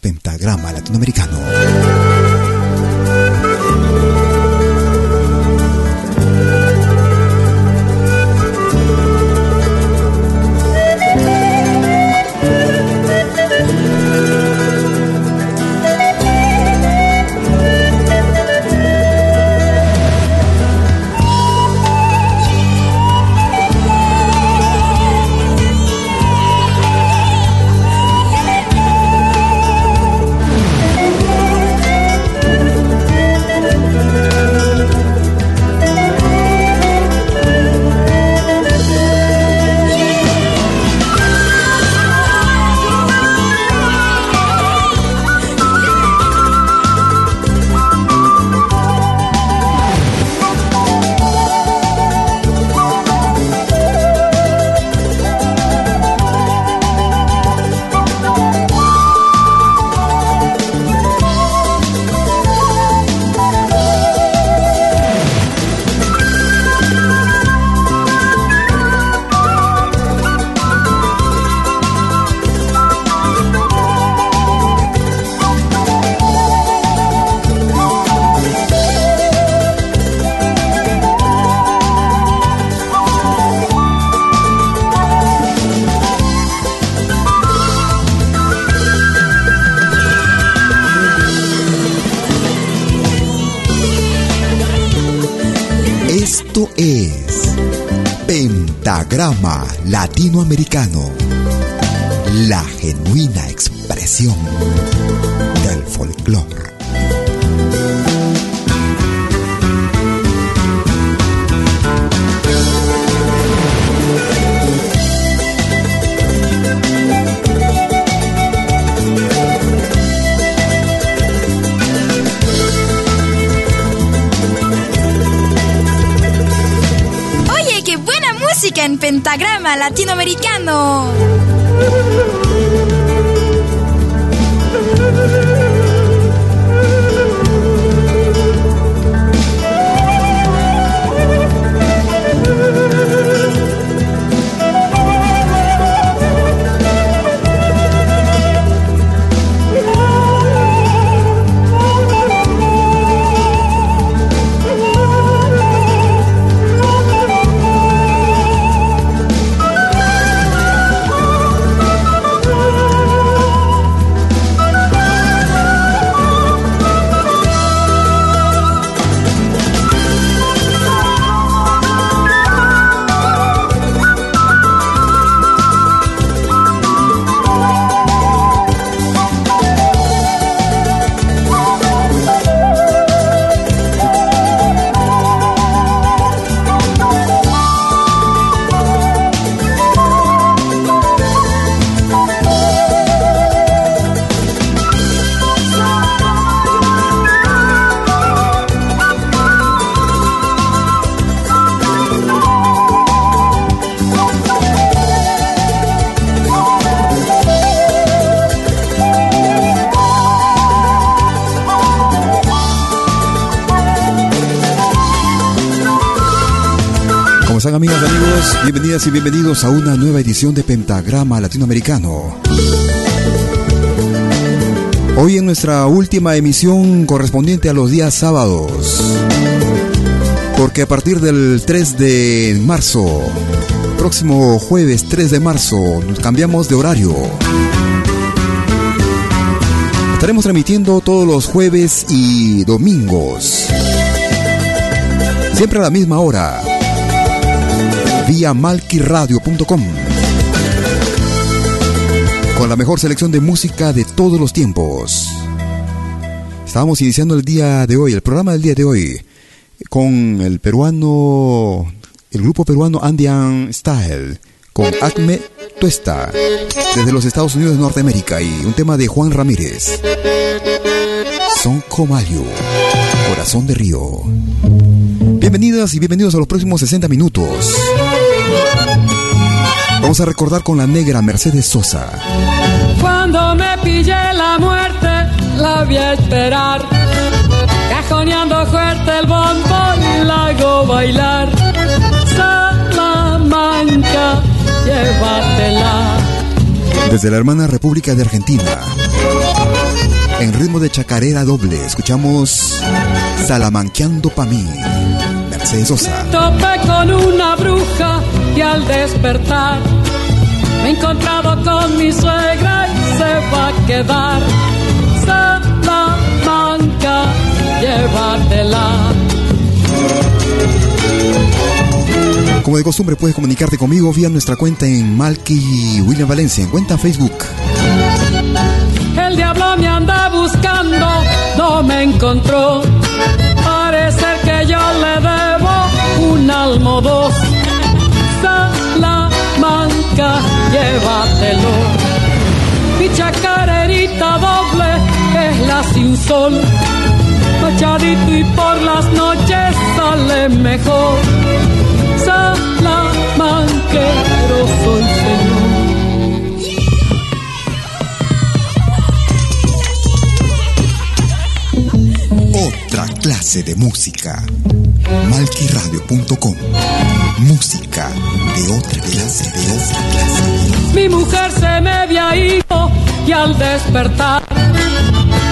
Pentagrama Latinoamericano. Pentagrama Latinoamericano, la genuina expresión del folclore. En pentagrama latinoamericano. Y bienvenidos a una nueva edición de Pentagrama Latinoamericano. Hoy en nuestra última emisión correspondiente a los días sábados. Porque a partir del 3 de marzo próximo jueves 3 de marzo nos cambiamos de horario. Estaremos transmitiendo todos los jueves y domingos. Siempre a la misma hora. Vía malquiradio.com. Con la mejor selección de música de todos los tiempos. Estábamos iniciando el día de hoy, el programa del día de hoy, con el peruano, el grupo peruano Andean Style, con Acme Tuesta, desde los Estados Unidos de Norteamérica, y un tema de Juan Ramírez. Son Comayo, Corazón de Río. Bienvenidas y bienvenidos a los próximos 60 minutos. Vamos a recordar con la negra Mercedes Sosa. Cuando me pillé la muerte la voy a esperar. Cajoneando fuerte el bombo y la hago bailar. Salamanca, llévatela. Desde la hermana República de Argentina. En ritmo de chacarera doble, escuchamos Salamanqueando pa' mí. Mercedes Sosa. Topé con una bruja y al despertar me he encontrado con mi suegra y se va a quedar Salamanca, llévatela. Como de costumbre, puedes comunicarte conmigo vía nuestra cuenta en Malky William Valencia, en cuenta Facebook. El diablo me anda buscando, no me encontró. Parece que yo le debo un almo dos. Salamanca, llévatelo. Mi chacarerita doble es la sin sol. Machadito y por las noches sale mejor. Salamanquero soy señor. De música. Malquiradio.com. Música de otra clase, de otra clase. Mi mujer se me había ido y al despertar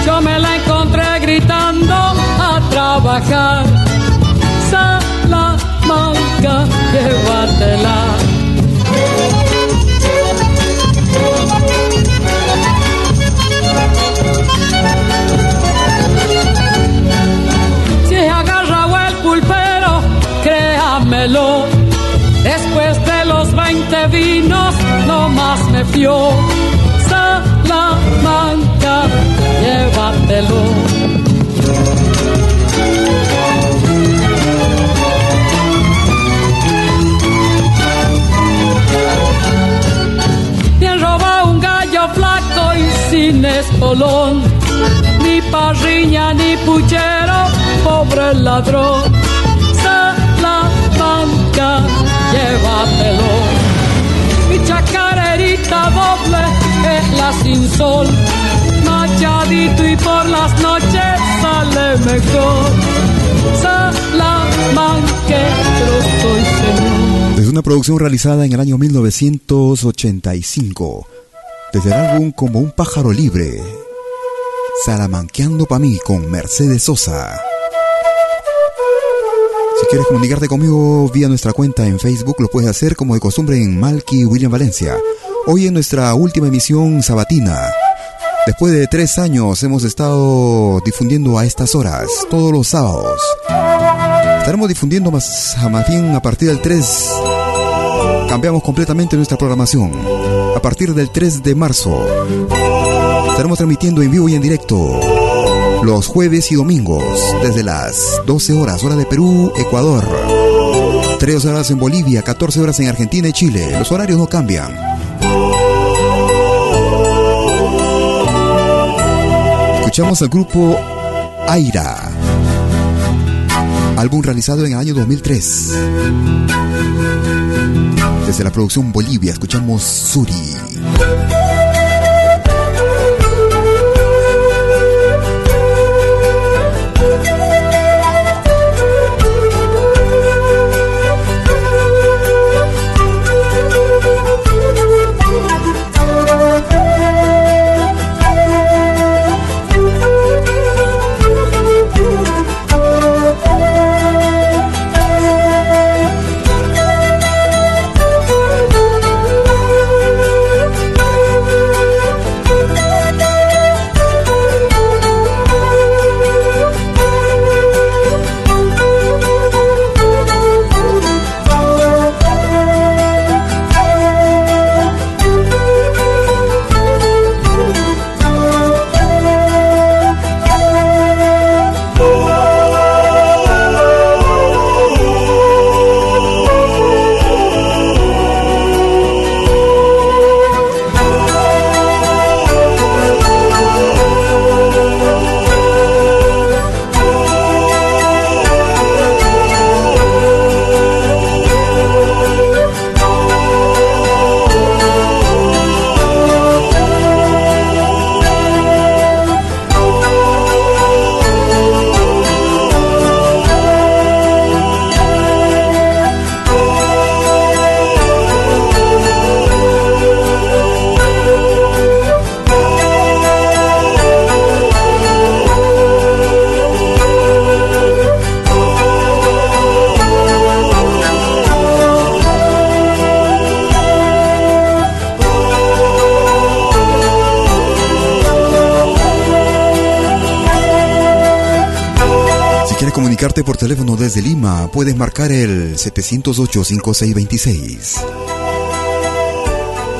yo me la encontré gritando a trabajar. Salamanca, llévatela. Me. Salamanca, llévatelo. Bien roba un gallo flaco y sin espolón. Ni parriña ni puchero, pobre ladrón. Sol. Machadito y por las noches sale mejor. Salamanquero soy señor. Desde una producción realizada en el año 1985. Desde el álbum Como un pájaro libre. Salamanqueando pa' mí con Mercedes Sosa. Si quieres comunicarte conmigo vía nuestra cuenta en Facebook, lo puedes hacer como de costumbre en Malky William Valencia. Hoy en nuestra última emisión sabatina. Después de tres años hemos estado difundiendo a estas horas, todos los sábados. Estaremos difundiendo más, más bien a partir del 3. Cambiamos completamente nuestra programación. A partir del 3 de marzo. Estaremos transmitiendo en vivo y en directo. Los jueves y domingos. Desde las 12 horas, hora de Perú, Ecuador. 3 horas en Bolivia, 14 horas en Argentina y Chile. Los horarios no cambian. Escuchamos al grupo Aira. Álbum realizado en el año 2003. Desde la producción Bolivia escuchamos Suri. Puedes marcar el 708-5626.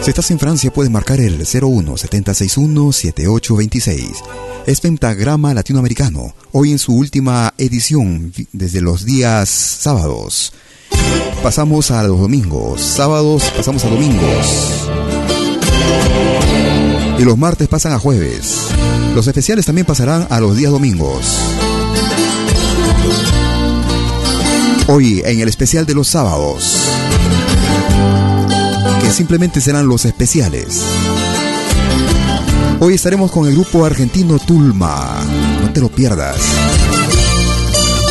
Si estás en Francia, puedes marcar el 01-761-7826. Es Pentagrama Latinoamericano, hoy en su última edición, desde los días sábados. Pasamos a los domingos, sábados pasamos a domingos. Y los martes pasan a jueves. Los especiales también pasarán a los días domingos. Hoy en el especial de los sábados, que simplemente serán los especiales. Hoy estaremos con el grupo argentino Tulma. No te lo pierdas.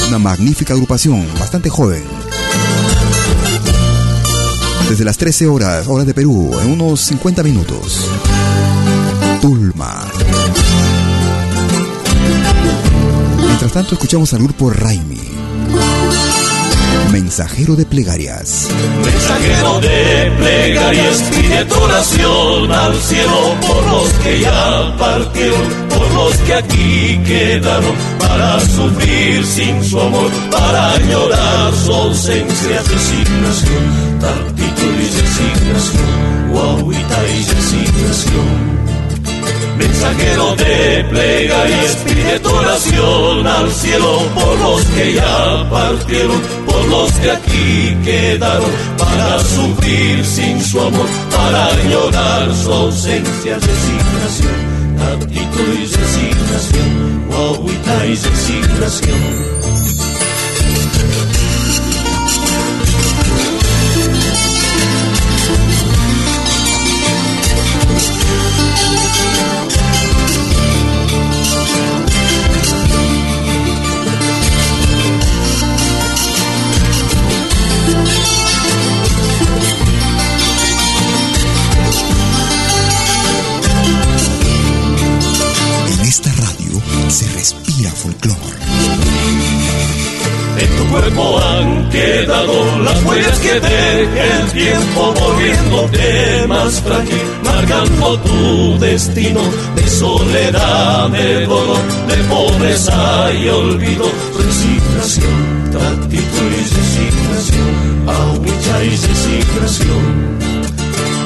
Una magnífica agrupación, bastante joven. Desde las 13 horas, horas de Perú, en unos 50 minutos. Tulma. Mientras tanto, escuchamos al grupo Raimi. Mensajero de plegarias. Mensajero de plegarias, pide tu oración al cielo por los que ya partieron, por los que aquí quedaron, para sufrir sin su amor, para llorar su ausencia, resignación, tartito y resignación, guauita y resignación. Mensajero de plegarias, pide tu oración al cielo por los que ya partieron, los que aquí quedaron, para sufrir sin su amor, para llorar su ausencia, resignación, actitud y resignación, guaguita y resignación. Cuerpo han quedado las huellas que deja el tiempo volviéndote más frágil, marcando tu destino de soledad, de dolor, de pobreza y olvido, resignación, tratito y resignación, agüita y resignación.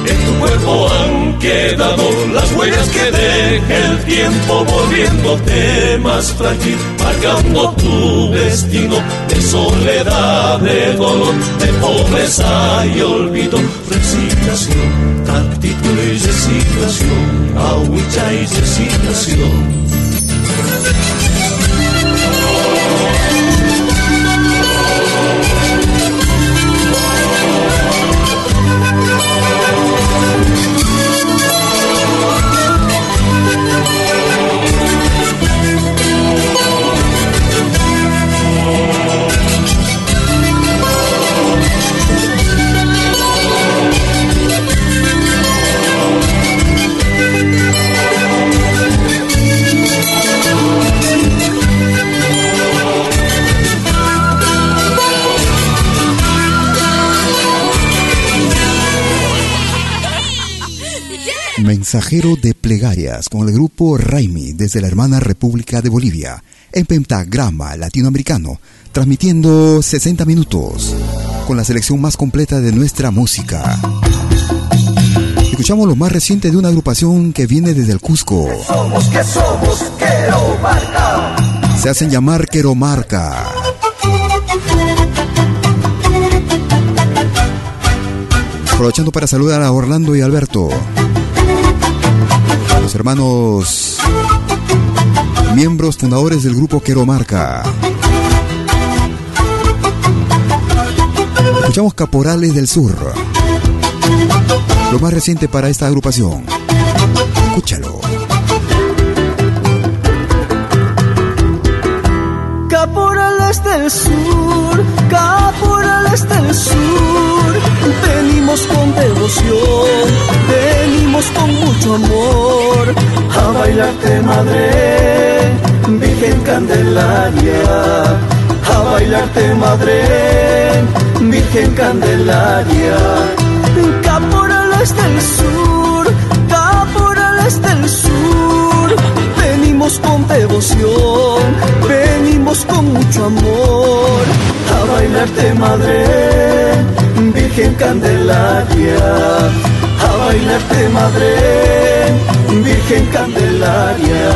En tu cuerpo han quedado las huellas que deja el tiempo volviéndote más frágil, marcando tu destino de soledad, de dolor, de pobreza y olvido. Resignación, actitud y resignación, agüita y resignación. Mensajero de plegarias con el grupo Raimi desde la hermana República de Bolivia en pentagrama latinoamericano, transmitiendo 60 minutos con la selección más completa de nuestra música. Escuchamos lo más reciente de una agrupación que viene desde el Cusco. Somos que somos Se hacen llamar Queromarca. Aprovechando para saludar a Orlando y Alberto hermanos miembros fundadores del grupo Queromarca. Escuchamos Caporales del Sur. Lo más reciente para esta agrupación. Escúchalo. Caporales del Sur, caporales del Sur, venimos con devoción, venimos con mucho amor a bailarte madre, Virgen Candelaria, a bailarte madre, Virgen Candelaria, caporales del Sur, caporales del Sur. Venimos con devoción, venimos con mucho amor bailarte madre, Virgen Candelaria, a bailarte madre, Virgen Candelaria.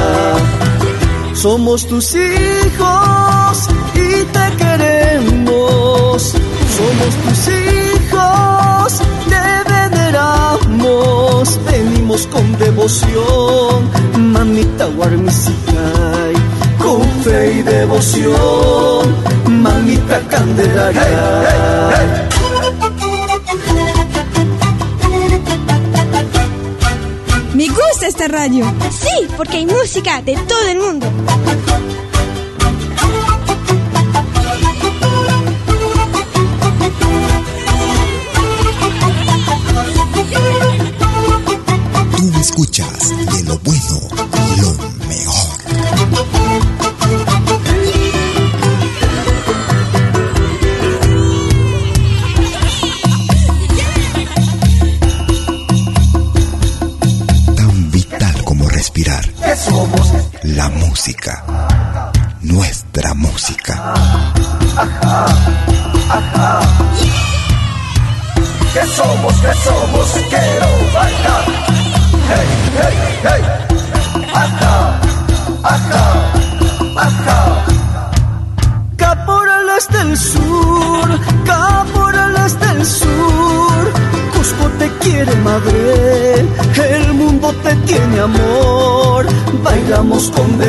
Somos tus hijos y te queremos, somos tus hijos, te veneramos, venimos con devoción, mamita Guarmisicay con fe y devoción, mamita Candelaria. Esta radio. Sí, porque hay música de todo el mundo. Tú escuchas de lo bueno,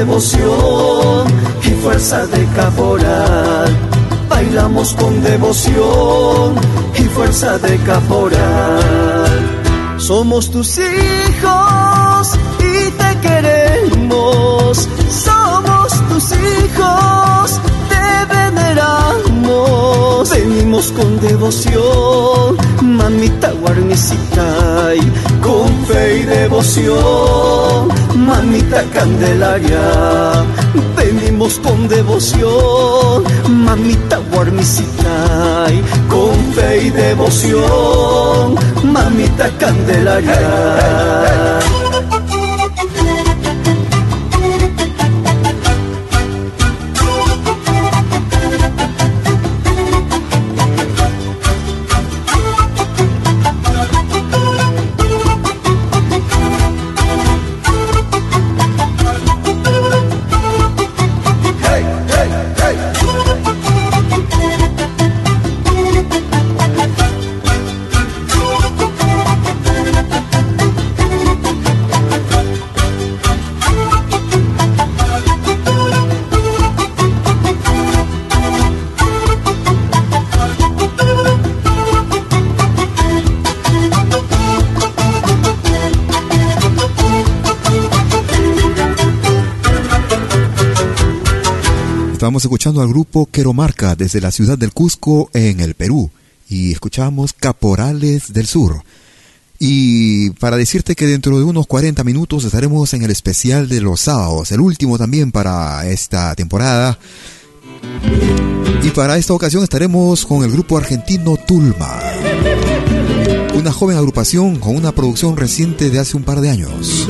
devoción y fuerza de caporal. Bailamos con devoción y fuerza de caporal. Somos tus hijos y te queremos. Somos tus hijos, Con devoción, mamita guarnicitay, con fe y devoción, mamita candelaria. Venimos con devoción, mamita guarnicitay, con fe y devoción, mamita candelaria. Estábamos escuchando al grupo Queromarca desde la ciudad del Cusco en el Perú y escuchamos Caporales del Sur. Y para decirte que dentro de unos 40 minutos estaremos en el especial de los sábados, el último también para esta temporada. Y para esta ocasión estaremos con el grupo argentino Tulma, una joven agrupación con una producción reciente de hace un par de años.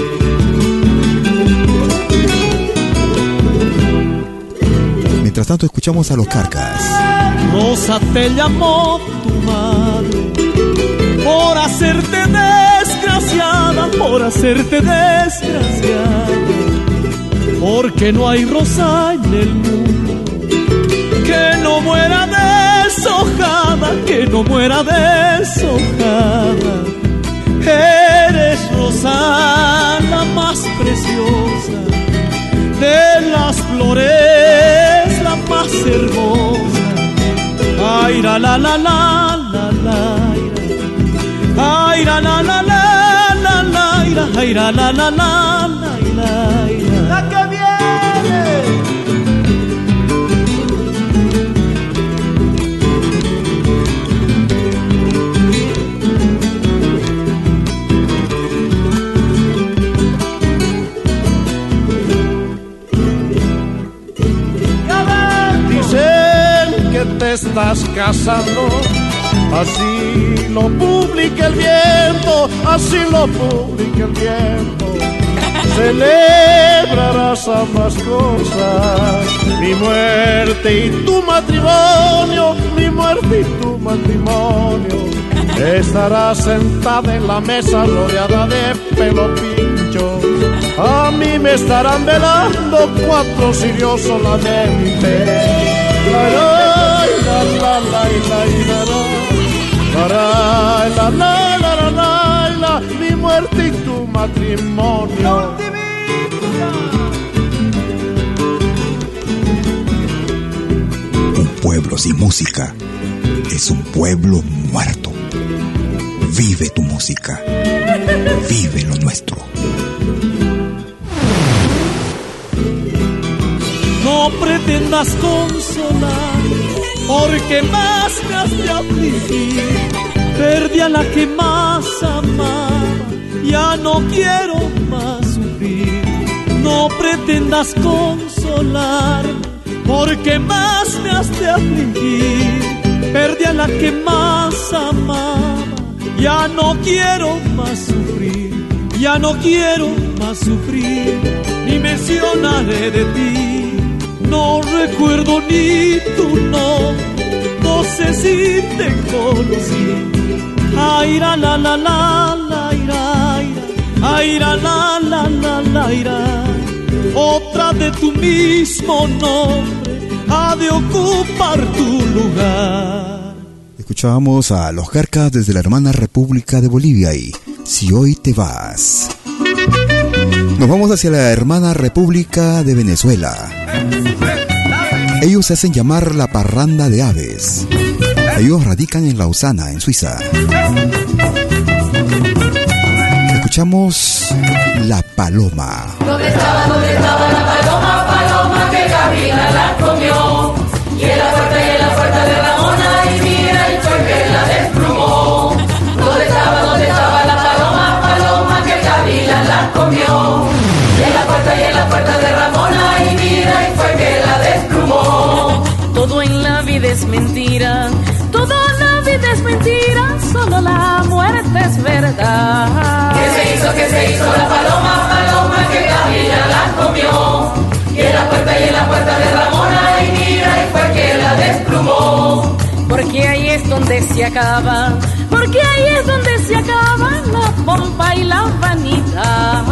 Mientras tanto escuchamos a los Carcas. Rosa te llamó tu madre por hacerte desgraciada, por hacerte desgraciada, porque no hay rosa en el mundo que no muera deshojada, que no muera deshojada. Hermosa. Ay, la la la la la la. Ay, la la la la la la. Ay, la la la la la la. La que viene. Estás casando, así lo publica el viento, así lo publica el viento. celebrarás ambas cosas, mi muerte y tu matrimonio, mi muerte y tu matrimonio. Estarás sentada en la mesa rodeada de pelo pincho. A mí me estarán velando cuatro sirios solamente. La, la, la, la, la, la, la, la, la, mi muerte y tu matrimonio. Un pueblo sin música es un pueblo muerto. Vive tu música. Vive lo nuestro. No pretendas consolar, porque más me has de afligir. Perdí a la que más amaba, ya no quiero más sufrir. No pretendas consolar, porque más me has de afligir. Perdí a la que más amaba ya no quiero más sufrir, ya no quiero más sufrir, ni mencionaré de ti. No recuerdo ni tu nombre, no sé si te conocí. Ay, la la la la la ira, la la la la la ira. Otra de tu mismo nombre ha de ocupar tu lugar. Escuchábamos a los Garcas desde la hermana República de Bolivia y Si hoy te vas. Nos vamos hacia la hermana República de Venezuela. Ellos se hacen llamar la parranda de aves. Ellos radican en Lausana, en Suiza. Escuchamos La Paloma. ¿Dónde estaba, dónde estaba la paloma, paloma que Gabriela la comió? Y en la puerta y en la puerta de Ramona y mira y fue que la desplumó. ¿Dónde estaba, dónde estaba la paloma, paloma que Gabriela la comió? Y en la puerta y en la puerta de Ramona y mira y fue que la desplumó. Todo en la vida es mentira, todo en la vida es mentira, solo la muerte es verdad. ¿Qué se hizo, qué se hizo la paloma, paloma que Gabriela la comió? Y en la puerta y en la puerta de Ramona y mira y fue que la desplumó. Porque ahí es donde se acaba, porque ahí es donde se acaba la pompa y la vanidad.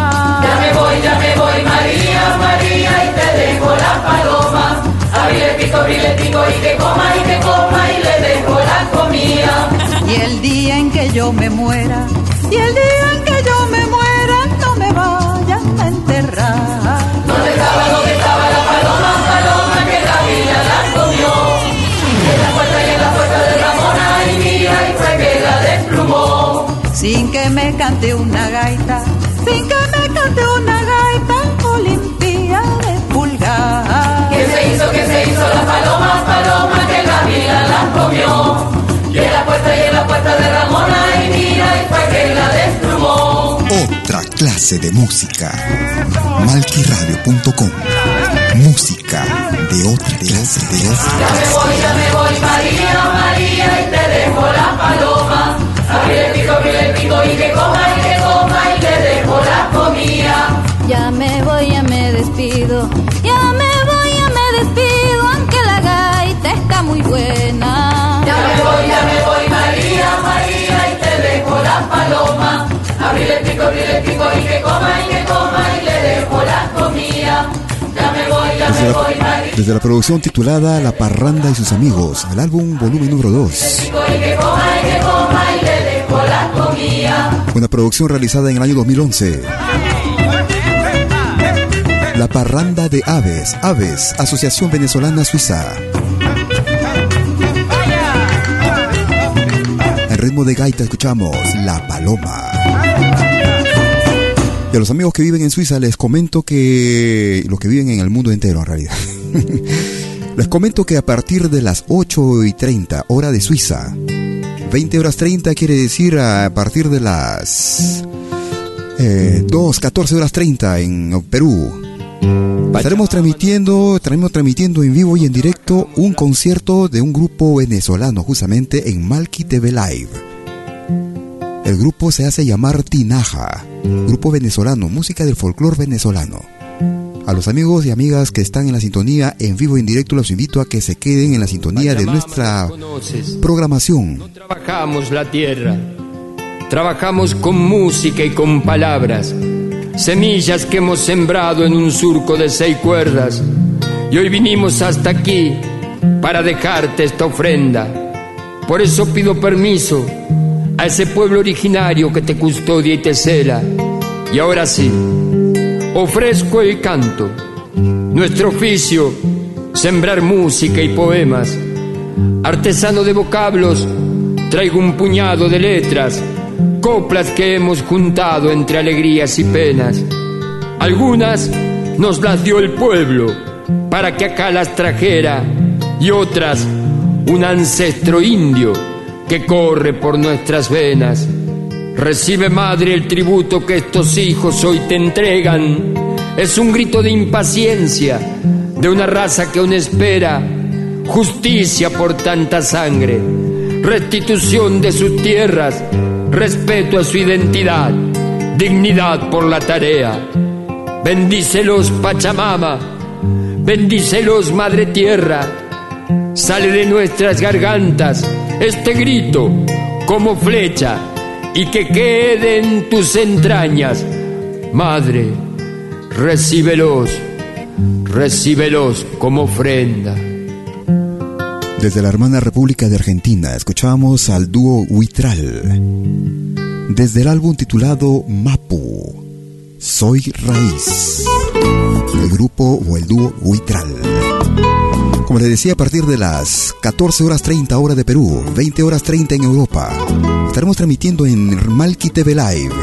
Ya me voy, ya me voy, María, María, y te dejo la paloma. Abrile el pico, abrile el pico, y que coma, y que coma, y le dejo la comida. Y el día en que yo me muera, y el día en que yo me muera, no me vayan a enterrar. ¿Dónde estaba, Sin que me cante una gaita, sin que me cante una gaita, Olimpia de pulgar. ¿Qué se hizo, qué se hizo la paloma, paloma que la vida la comió? Y en la puerta y en la puerta de Ramona, y mira, y fue que la desplumó. Otra clase de música. Malquiradio.com. Música de otra clase, de otra Ya me voy, ya me voy, María, María, y te dejo la paloma. Abrile el pico, abrile el pico, y que coma, y que coma, y le dejo la comida. Ya me voy, ya me despido. Ya me voy, ya me despido, aunque la gaita está muy buena. Ya me voy, ya me voy, María, María, y te dejo la paloma. Abrile el pico, abrile el pico, y que coma, y que coma, y le dejo la comida. Ya me voy, ya Desde me la, voy, María. desde la producción titulada La Parranda y sus amigos, el álbum volumen número 2. Dejo la. Una producción realizada en el año 2011. La Parranda de Aves, Aves, Asociación Venezolana Suiza. En ritmo de gaita escuchamos La Paloma. Y a los amigos que viven en Suiza les comento que... Los que viven en el mundo entero en realidad. les comento que a partir de las 8 y 30 hora de Suiza, 20 horas 30 quiere decir a partir de las eh, 2, 14 horas 30 en Perú. Estaremos transmitiendo, estaremos transmitiendo en vivo y en directo un concierto de un grupo venezolano justamente en Malki TV Live. El grupo se hace llamar Tinaja, grupo venezolano, música del folclore venezolano. A los amigos y amigas que están en la sintonía en vivo en directo los invito a que se queden en la sintonía de nuestra programación. No trabajamos la tierra, trabajamos con música y con palabras, semillas que hemos sembrado en un surco de seis cuerdas. Y hoy vinimos hasta aquí para dejarte esta ofrenda. Por eso pido permiso a ese pueblo originario que te custodia y te cela. Y ahora sí, ofrezco el canto, nuestro oficio, sembrar música y poemas. Artesano de vocablos, traigo un puñado de letras, coplas que hemos juntado entre alegrías y penas. Algunas nos las dio el pueblo para que acá las trajera y otras un ancestro indio que corre por nuestras venas. Recibe, madre, el tributo que estos hijos hoy te entregan. Es un grito de impaciencia de una raza que aún espera justicia por tanta sangre, restitución de sus tierras, respeto a su identidad, dignidad por la tarea. Bendícelos, Pachamama, bendícelos, Madre Tierra. Sale de nuestras gargantas este grito como flecha y que quede en tus entrañas. Madre, recíbelos, recíbelos como ofrenda. Desde la hermana República de Argentina escuchamos al dúo Huitral. Desde el álbum titulado Mapu, Soy Raíz. El grupo o el dúo Huitral. Como les decía, a partir de las 14 horas 30 hora de Perú, 20 horas 30 en Europa, estaremos transmitiendo en Malki TV Live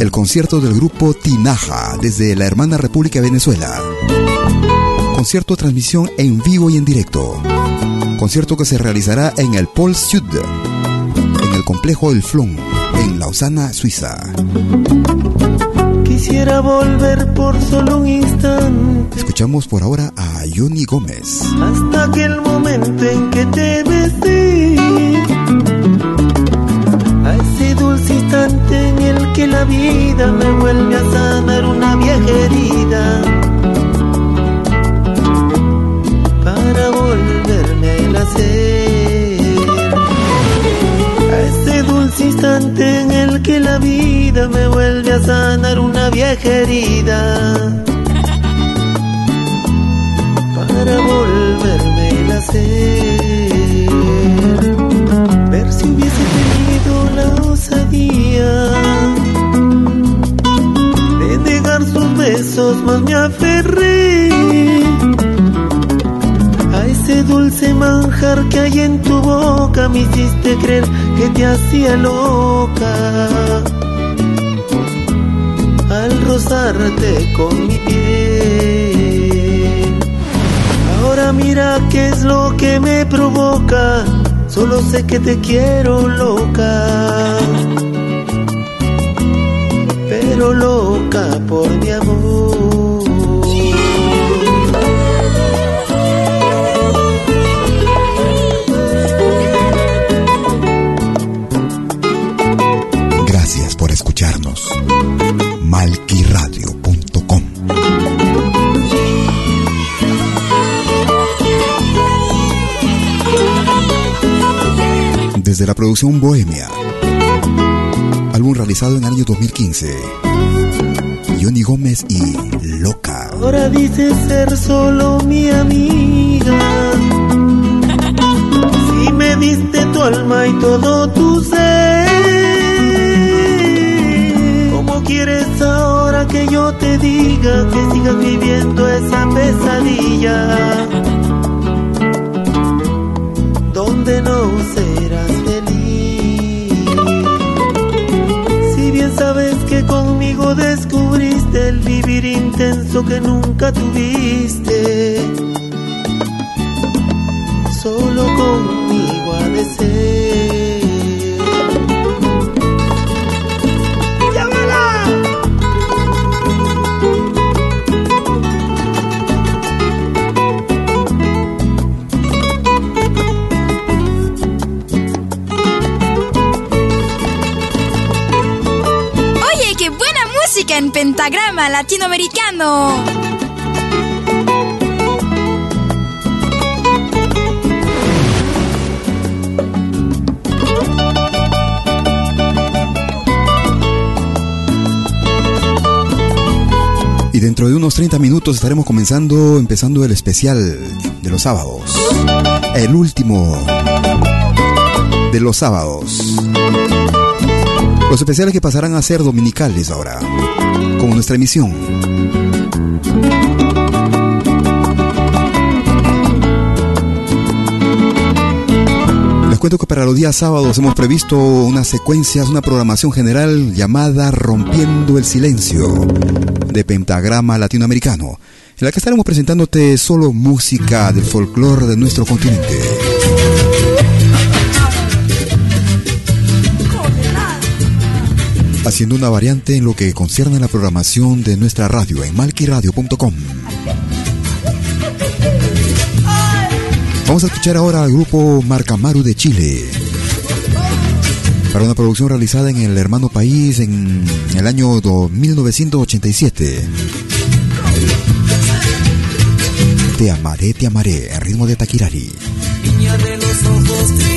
el concierto del grupo Tinaja desde la hermana República de Venezuela. Concierto transmisión en vivo y en directo. Concierto que se realizará en el Pol Sud, en el complejo El Flon, en Lausana, Suiza. Quisiera volver por solo un instante. Escuchamos por ahora a Johnny Gómez. Hasta aquel momento en que te besé. A ese dulce instante en el que la vida me vuelve a sanar una vieja herida. Para volverme a nacer. A ese dulce instante en el que la vida me vuelve a sanar una vieja herida. Para volverme a nacer. Ver si hubiese tenido la osadía de negar sus besos, más me aferré a ese dulce manjar que hay en tu boca. Me hiciste creer que te hacía loca al rozarte con mi mira qué es lo que me provoca. Solo sé que te quiero loca, pero loca por mi amor. La producción Bohemia. Álbum realizado en el año 2015. Johnny Gómez y Loca. Ahora dices ser solo mi amiga. Si me diste tu alma y todo tu ser. ¿Cómo quieres ahora que yo te diga que sigas viviendo esa pesadilla? Donde no serás intenso que nunca tuviste. Solo conmigo de en pentagrama latinoamericano. Y dentro de unos 30 minutos estaremos comenzando, empezando el especial de los sábados. El último de los sábados. Los especiales que pasarán a ser dominicales ahora, como nuestra emisión. Les cuento que para los días sábados hemos previsto unas secuencias, una programación general llamada Rompiendo el Silencio de Pentagrama Latinoamericano, en la que estaremos presentándote solo música del folclore de nuestro continente. Haciendo una variante en lo que concierne a la programación de nuestra radio en malquiradio.com. Vamos a escuchar ahora al grupo Marcamaru de Chile para una producción realizada en el hermano país en el año 1987. Te amaré, te amaré, en ritmo de ojos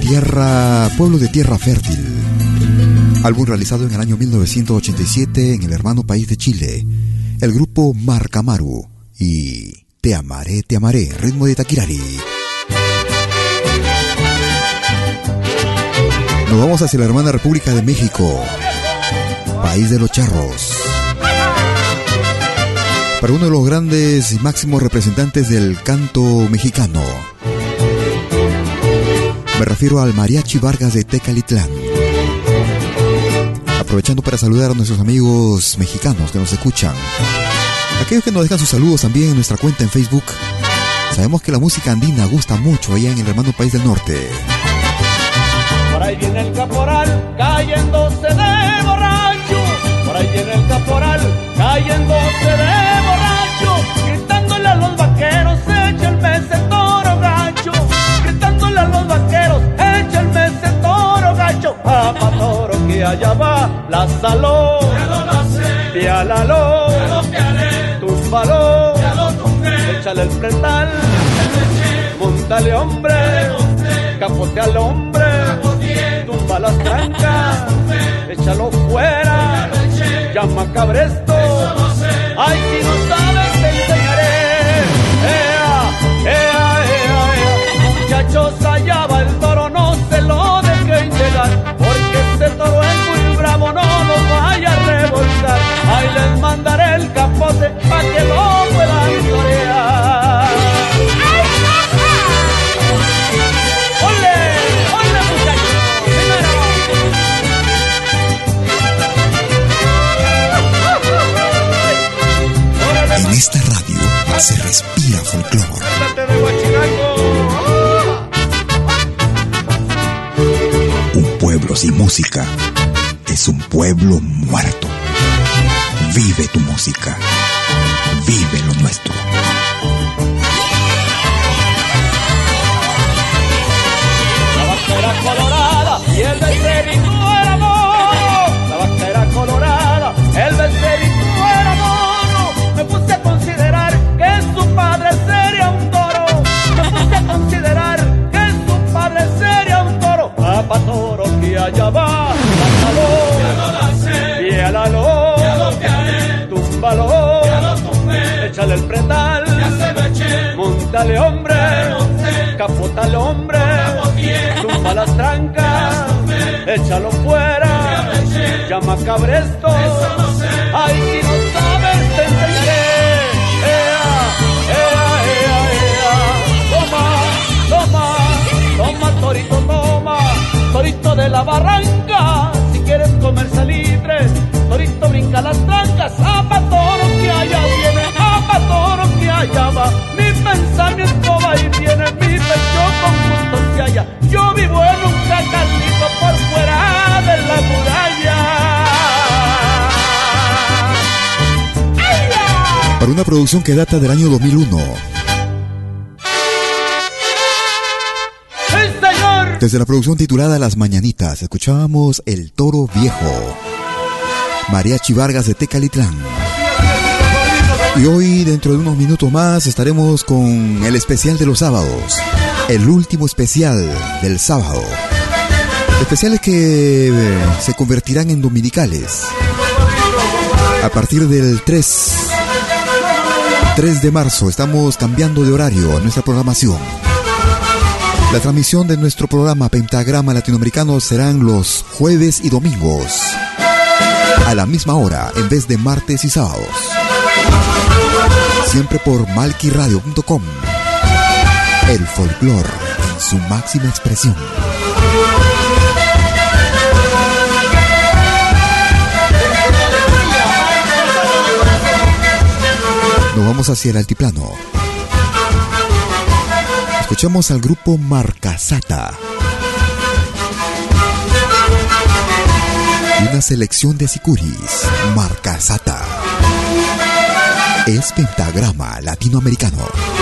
Tierra, Pueblo de Tierra Fértil. Álbum realizado en el año 1987 en el hermano país de Chile. El grupo Marcamaru y Te amaré, te amaré, ritmo de Taquirari. Nos vamos hacia la hermana República de México, país de los charros. Para uno de los grandes y máximos representantes del canto mexicano, Me refiero al Mariachi Vargas de Tecalitlán. Aprovechando para saludar a nuestros amigos mexicanos que nos escuchan. Aquellos que nos dejan sus saludos también en nuestra cuenta en Facebook. Sabemos que la música andina gusta mucho allá en el hermano país del norte. Por ahí viene el caporal cayéndose de borracho. Por ahí viene el caporal cayéndose de borracho. Va, la saló. Piálalo, túmbalo, échale el pretal, montale hombre, capote al hombre, tumba las trancas, échalo fuera, llama cabresto, ay si no sabes te enseñaré, ea, ea, ea, ea, muchachos capote pa' que lo puedan torear. ¡Ole! ¡Ole, muchachos! En esta radio se respira folclore. Un pueblo sin música es un pueblo muerto. Vive tu música. Allá va, lánzalo, viélalo, túmbalo, échale el pretal, montale hombre, capotale hombre, tumba las trancas, échalo fuera, llama cabresto, ay si no sabes te enseñaré, toma, toma, toma torito, barranca, si quieres comer salitre, torito brinca las trancas, apa toro que allá viene, apa toro que allá va, mi pensamiento va y viene, mi pecho con gusto se halla, yo vivo en un cacalito por fuera de la muralla. Para una producción que data del año 2001. Desde la producción titulada Las Mañanitas, escuchábamos El Toro Viejo. Mariachi Vargas de Tecalitlán. Y hoy, dentro de unos minutos más, estaremos con el especial de los sábados. El último especial del sábado. Especiales que eh, se convertirán en dominicales. A partir del 3, 3 de marzo estamos cambiando de horario en nuestra programación. La transmisión de nuestro programa Pentagrama Latinoamericano serán los jueves y domingos. A la misma hora, en vez de martes y sábados. Siempre por malquiradio.com. El folclor en su máxima expresión. Nos vamos hacia el altiplano. Escuchamos al grupo Marcasata. Una selección de sicuris. Marcasata. Es pentagrama latinoamericano.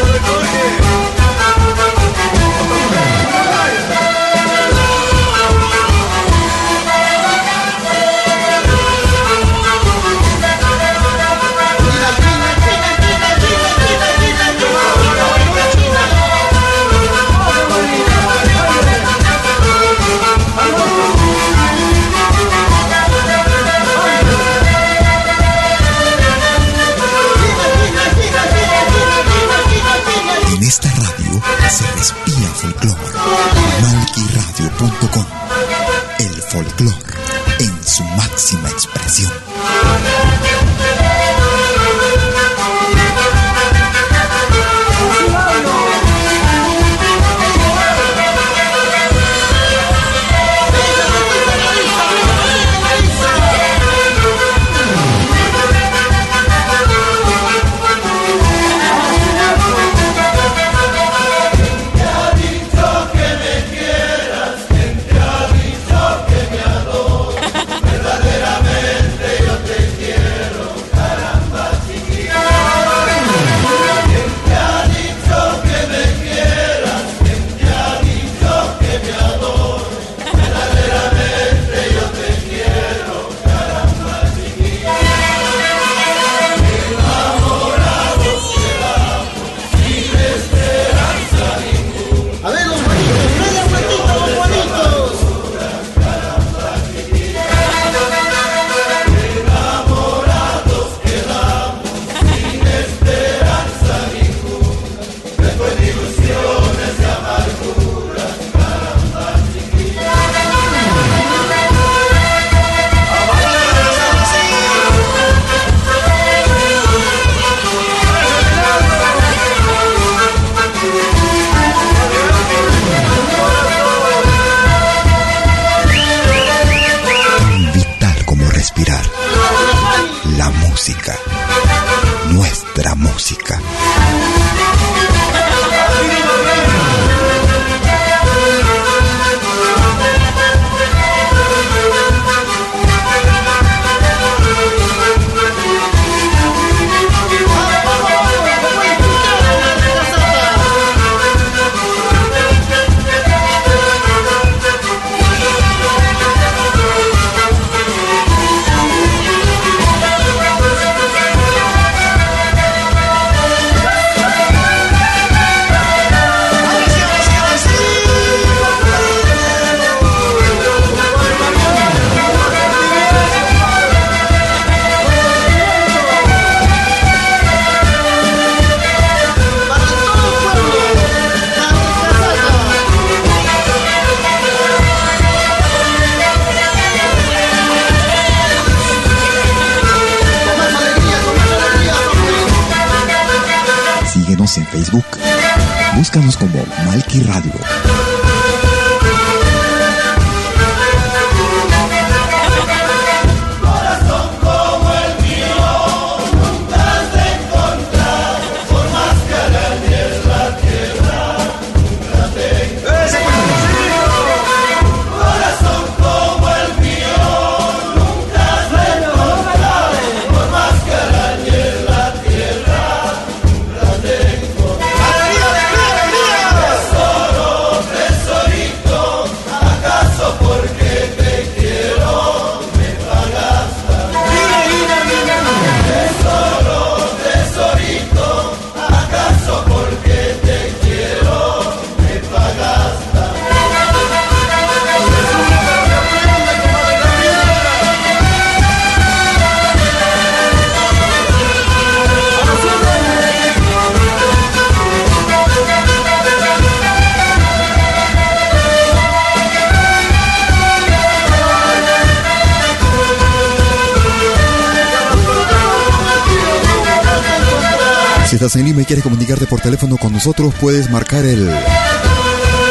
Estás en Lima y quieres comunicarte por teléfono con nosotros, puedes marcar el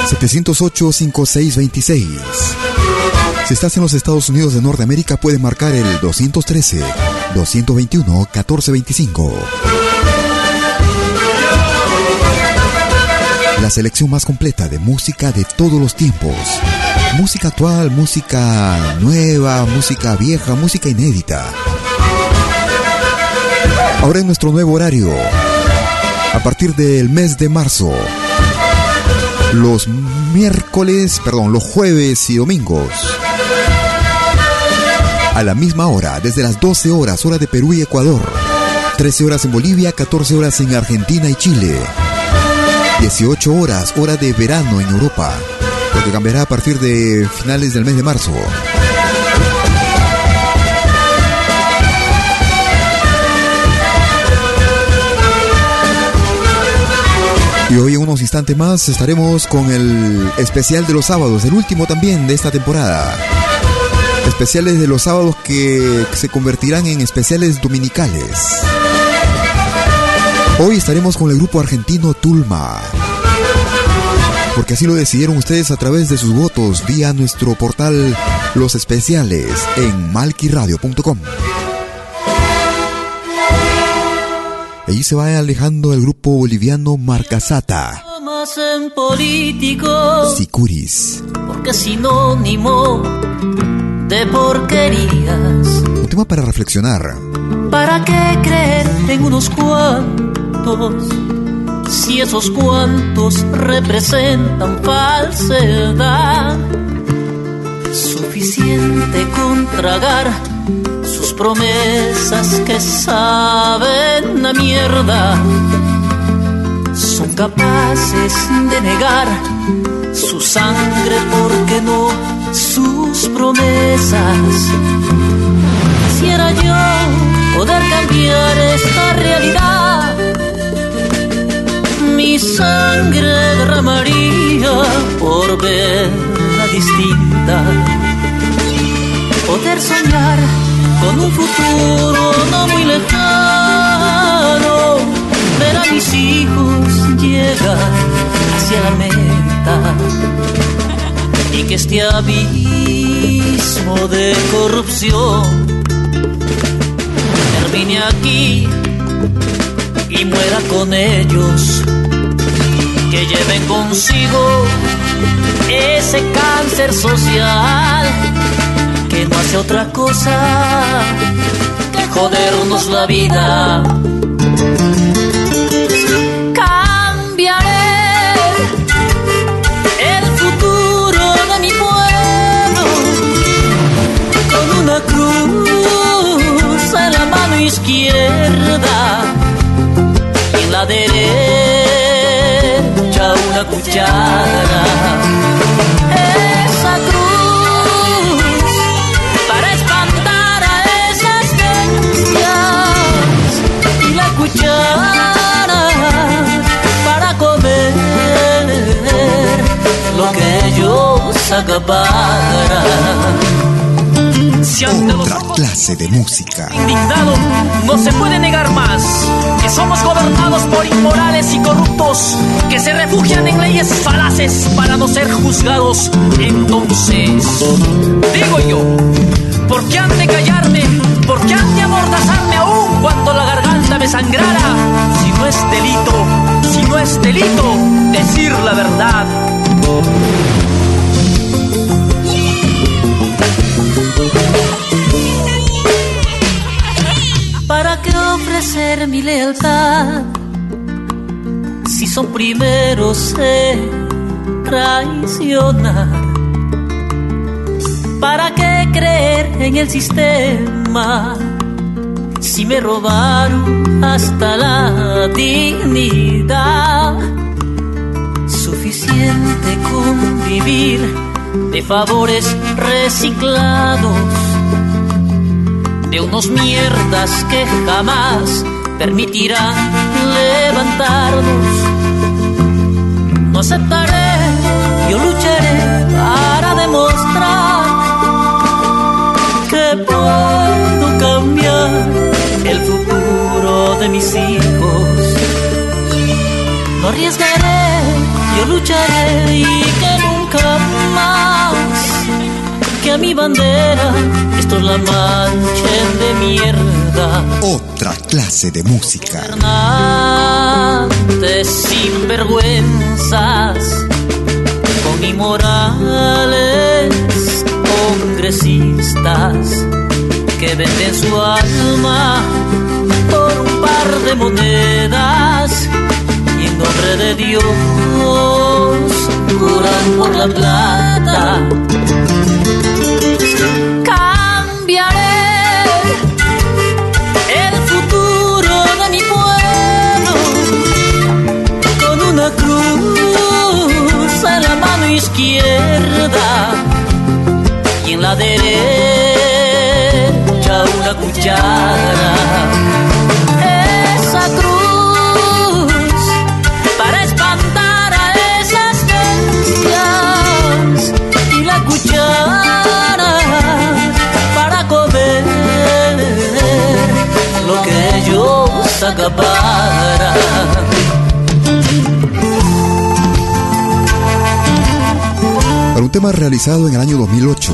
708-5626. Si estás en los Estados Unidos de Norteamérica, puedes marcar el 213-221-1425. La la selección más completa de música de todos los tiempos. Música actual, música nueva, música vieja, música inédita. Ahora en nuestro nuevo horario, a partir del mes de marzo, los miércoles, perdón, los jueves y domingos. A la misma hora, desde las 12 horas, hora de Perú y Ecuador. 13 horas en Bolivia, 14 horas en Argentina y Chile. 18 horas, hora de verano en Europa. Lo que cambiará a partir de finales del mes de marzo. Y hoy en unos instantes más estaremos con el especial de los sábados, el último también de esta temporada. Especiales de los sábados que se convertirán en especiales dominicales. Hoy estaremos con el grupo argentino Tulma. Porque así lo decidieron ustedes a través de sus votos vía nuestro portal Los Especiales en malquiradio.com. Allí se va alejando el grupo boliviano Marcasata. En políticos, Sicuris. porque sinónimo de porquerías. Un tema para reflexionar. ¿Para qué creer en unos cuantos? Si esos cuantos representan falsedad. Suficiente con tragar sus promesas que saben a mierda. Son capaces de negar su sangre porque no sus promesas. Quisiera yo poder cambiar esta realidad. Mi sangre derramaría por verla distinta. Poder soñar con un futuro no muy lejano. Ver a mis hijos llegar hacia la meta y que este abismo de corrupción termine aquí y muera con ellos. Que lleven consigo ese cáncer social hace otra cosa que jodernos la vida. Cambiaré el futuro de mi pueblo con una cruz en la mano izquierda y en la derecha una cuchara. Otra clase de música. indignado, no se puede negar más que somos gobernados por inmorales y corruptos que se refugian en leyes falaces para no ser juzgados. Entonces, digo yo, ¿por qué han de callarme? ¿Por qué han de amordazarme aún cuando la garganta me sangrara? Si no es delito, si no es delito decir la verdad. Ofrecer mi lealtad? Si son primeros en traicionar. ¿Para qué creer en el sistema? Si me robaron hasta la dignidad. Suficiente con vivir de favores reciclados de unos mierdas que jamás permitirán levantarnos. No aceptaré, yo lucharé para demostrar que puedo cambiar el futuro de mis hijos. No arriesgaré, yo lucharé y que nunca más que a mi bandera estos la manchen de mierda. Otra clase de música. Gobernante de sinvergüenzas, con inmorales congresistas que venden su alma por un par de monedas y en nombre de Dios juran por la plata. Y en la derecha una cuchara. Esa cruz para espantar a esas bestias y la cuchara para comer lo que ellos acaparan. Tema realizado en el año 2008.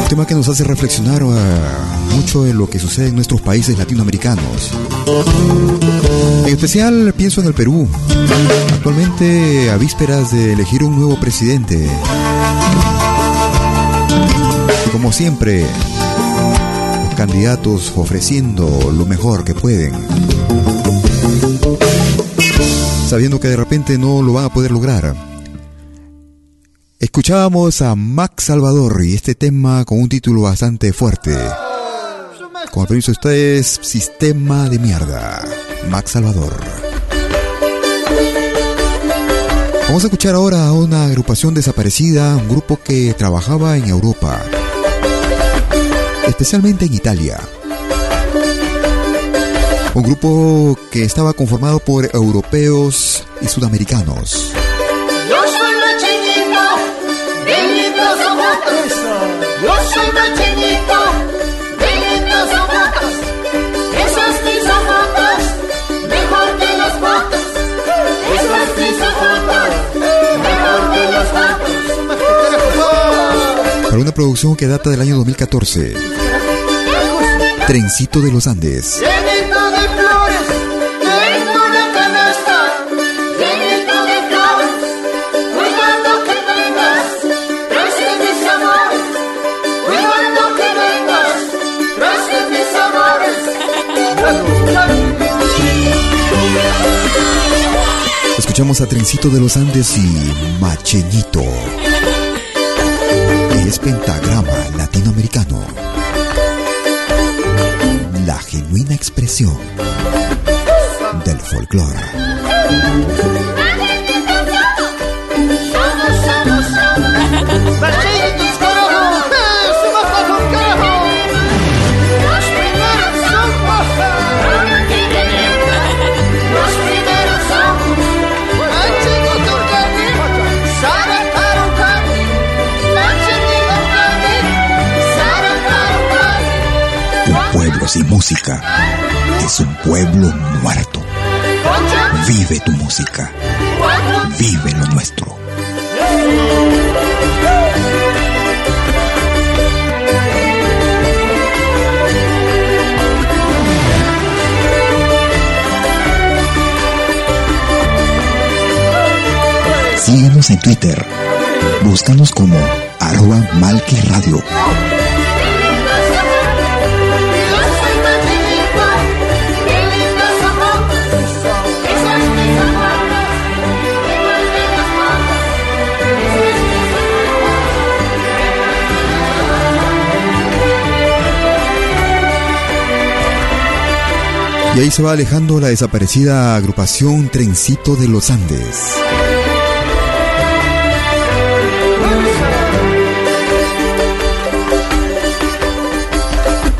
Un tema que nos hace reflexionar eh, mucho en lo que sucede en nuestros países latinoamericanos. En especial pienso en el Perú. Actualmente a vísperas de elegir un nuevo presidente. Y como siempre, los candidatos ofreciendo lo mejor que pueden. Sabiendo que de repente no lo van a poder lograr. Escuchábamos a Max Salvador y este tema con un título bastante fuerte. Con permiso de ustedes, Sistema de Mierda. Max Salvador. Vamos a escuchar ahora a una agrupación desaparecida, un grupo que trabajaba en Europa, especialmente en Italia. Un grupo que estaba conformado por europeos y sudamericanos. Yo soy machinito, benitos ojotos. Esos mis ojotos, mejor que los votos. Esos mis ojotos, mejor que los votos. Para una producción que data del año 2014. Trencito de los Andes. Escuchamos a Trencito de los Andes y Macheñito. Es pentagrama latinoamericano. La genuina expresión del folclore. Música es un pueblo muerto. Vive tu música. Vive lo nuestro. Síguenos en Twitter. Búscanos como arroba Malki Radio. Y ahí se va alejando la desaparecida agrupación Trencito de los Andes.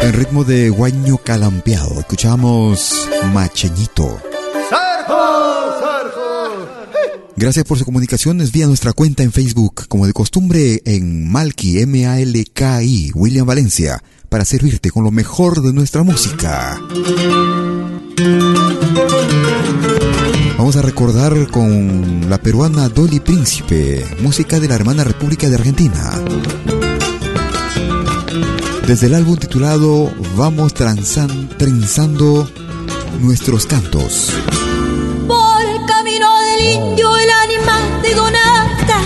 En ritmo de guaño calampeado, escuchamos Macheñito. Gracias por su comunicaciones vía nuestra cuenta en Facebook, como de costumbre en Malki, M-A-L-K-I, William Valencia, para servirte con lo mejor de nuestra música. Vamos a recordar con la peruana Dolly Príncipe, música de la hermana República de Argentina. Desde el álbum titulado Vamos transan, trenzando nuestros cantos. Por el camino del indio, el animal de Donata,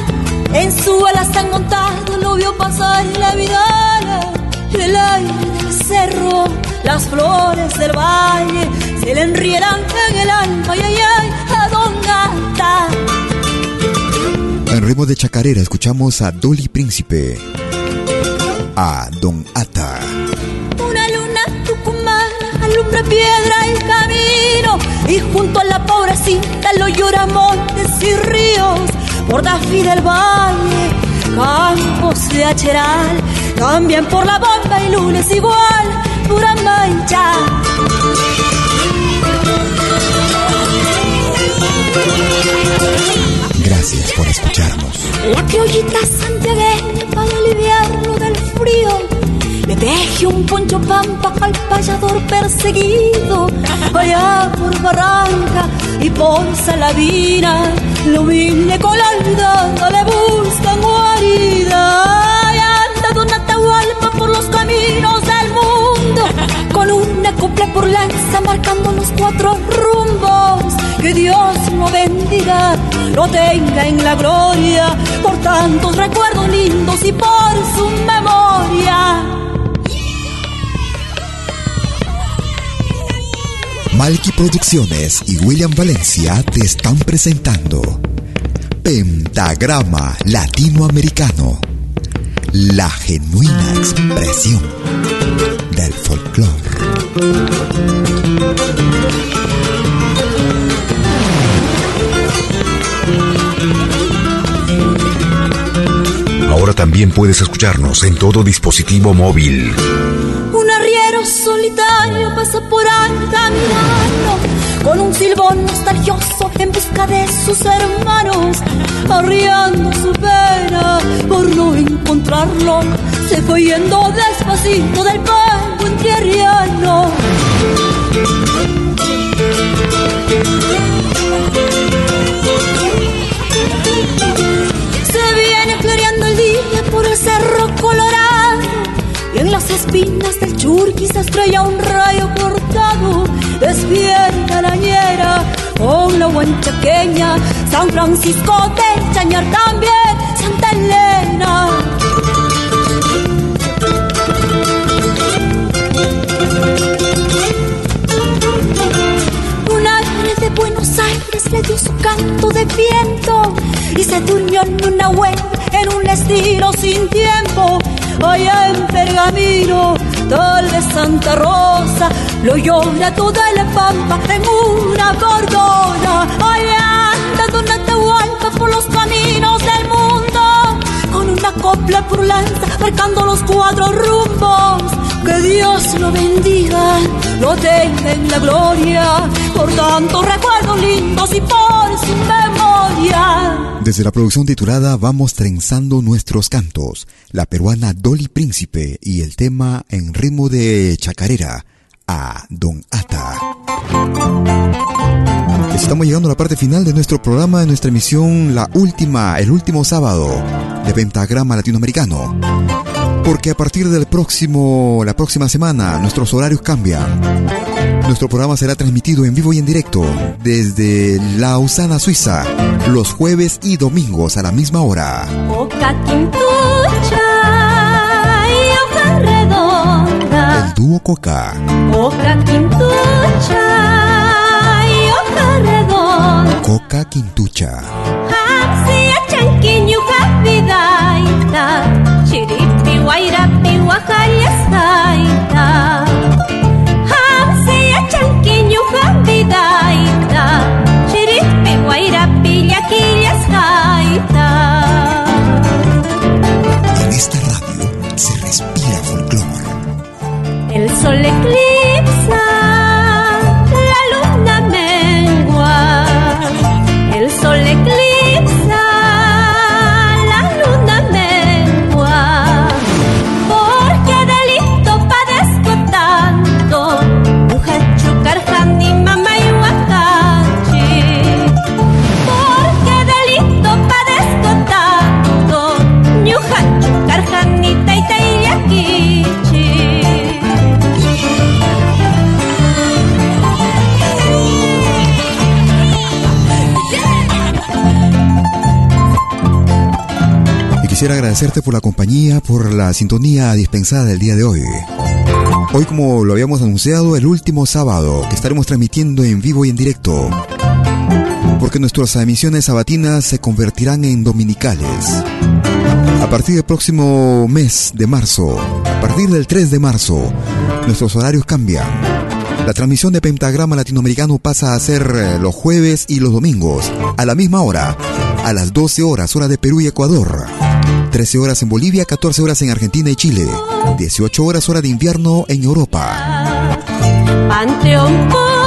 en su ala montado lo vio pasar la vidala el aire del cerro, las flores del valle, se le enriedan en el alma. Ay, ay, ay, a Don Gata. En ritmo de chacarera escuchamos a Dolly Príncipe, a Don Ata. Una luna tucumana alumbra piedra y camino y junto a la pobrecita lo llora montes y ríos por Dafi del Valle, campos de Acheral cambian por la bomba y lunes igual, pura mancha. Gracias por escucharnos. La criollita santiagueña para aliviarlo del frío le teje un poncho pampa al payador perseguido allá por Barranca y por Salavina lo vine con la olvidada le buscan guarida por lanza marcando los cuatro rumbos que Dios lo bendiga, lo tenga en la gloria, por tantos recuerdos lindos y por su memoria. Malky Producciones y William Valencia te están presentando Pentagrama Latinoamericano, la genuina expresión del folclore. Ahora también puedes escucharnos en todo dispositivo móvil. Un arriero solitario pasa por Altamirano con un silbón nostalgioso en busca de sus hermanos, arriando su pena por no encontrarlo. Se fue yendo despacito del pueblo entierriano. Se viene floreando el día por el cerro colorado y en las espinas del churqui se estrella un rayo cortado. Despierta la ñera con la huanchaqueña, San Francisco del Chañar también, Santa Elena. Le dio su canto de viento y se durmió en una web en un estilo sin tiempo. Allá en Pergamino, tal de Santa Rosa, lo llora toda la pampa en una cordona. Allá anda Don Atahualpa por los caminos del mundo, con una copla por lanza, marcando los cuatro rumbos. Que Dios lo bendiga, lo tenga en la gloria, por tantos recuerdos lindos y por su memoria. Desde la producción titulada Vamos trenzando nuestros cantos, la peruana Dolly Príncipe y el tema en ritmo de chacarera a Don Ata. Estamos llegando a la parte final de nuestro programa, de nuestra emisión, la última, el último sábado de Pentagrama Latinoamericano. Porque a partir del próximo, la próxima semana, nuestros horarios cambian. Nuestro programa será transmitido en vivo y en directo desde Lausana, Suiza, los jueves y domingos a la misma hora. Boca quintucha y hoja redonda. El dúo Coca, Boca quintucha y hoja redonda. Coca Quintucha, Guairapi guajariestaita. Hapsi achanquiñu hapidaita. Chiripi guairapi yaquillastaita. en esta radio se respira folclore. El sol eclipsa, agradecerte por la compañía, por la sintonía dispensada del día de hoy. Hoy, como lo habíamos anunciado, el último sábado que estaremos transmitiendo en vivo y en directo. Porque nuestras emisiones sabatinas se convertirán en dominicales. A partir del próximo mes de marzo, a partir del 3 de marzo, nuestros horarios cambian. La transmisión de Pentagrama Latinoamericano pasa a ser eh, los jueves y los domingos, a la misma hora, a las 12 horas, hora de Perú y Ecuador. 13 horas en Bolivia, 14 horas en Argentina y Chile, 18 horas hora de invierno en Europa.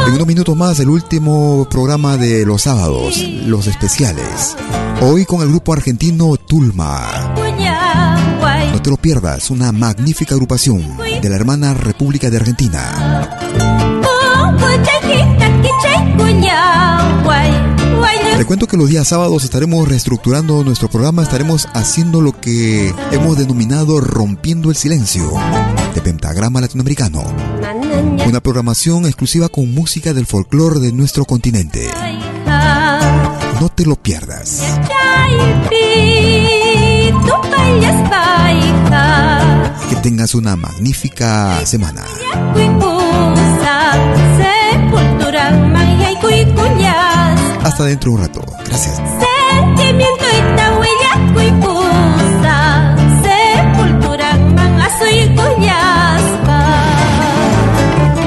En unos minutos más, el último programa de los sábados, los especiales. Hoy con el grupo argentino Tulma. No te lo pierdas, una magnífica agrupación de la hermana República de Argentina. Te cuento que los días sábados estaremos reestructurando nuestro programa, estaremos haciendo lo que hemos denominado Rompiendo el Silencio de Pentagrama Latinoamericano. Una programación exclusiva con música del folclore de nuestro continente. No te lo pierdas. Que tengas una magnífica semana. Hasta dentro de un rato. Gracias. Sentimiento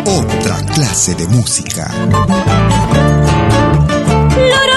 Otra clase de música. Loro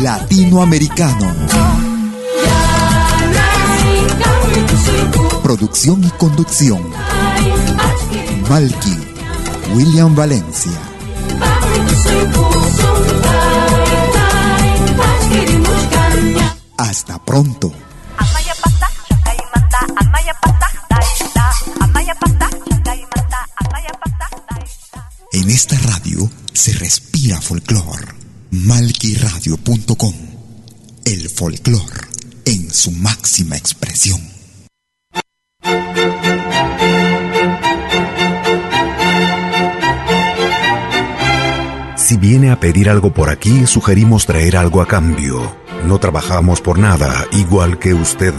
Latinoamericano. Producción y conducción. Malky, William Valencia. Hasta pronto. En esta radio se respira folclor. Malquiradio.com. El folclor en su máxima expresión. Si viene a pedir algo por aquí, sugerimos traer algo a cambio. No trabajamos por nada, igual que usted.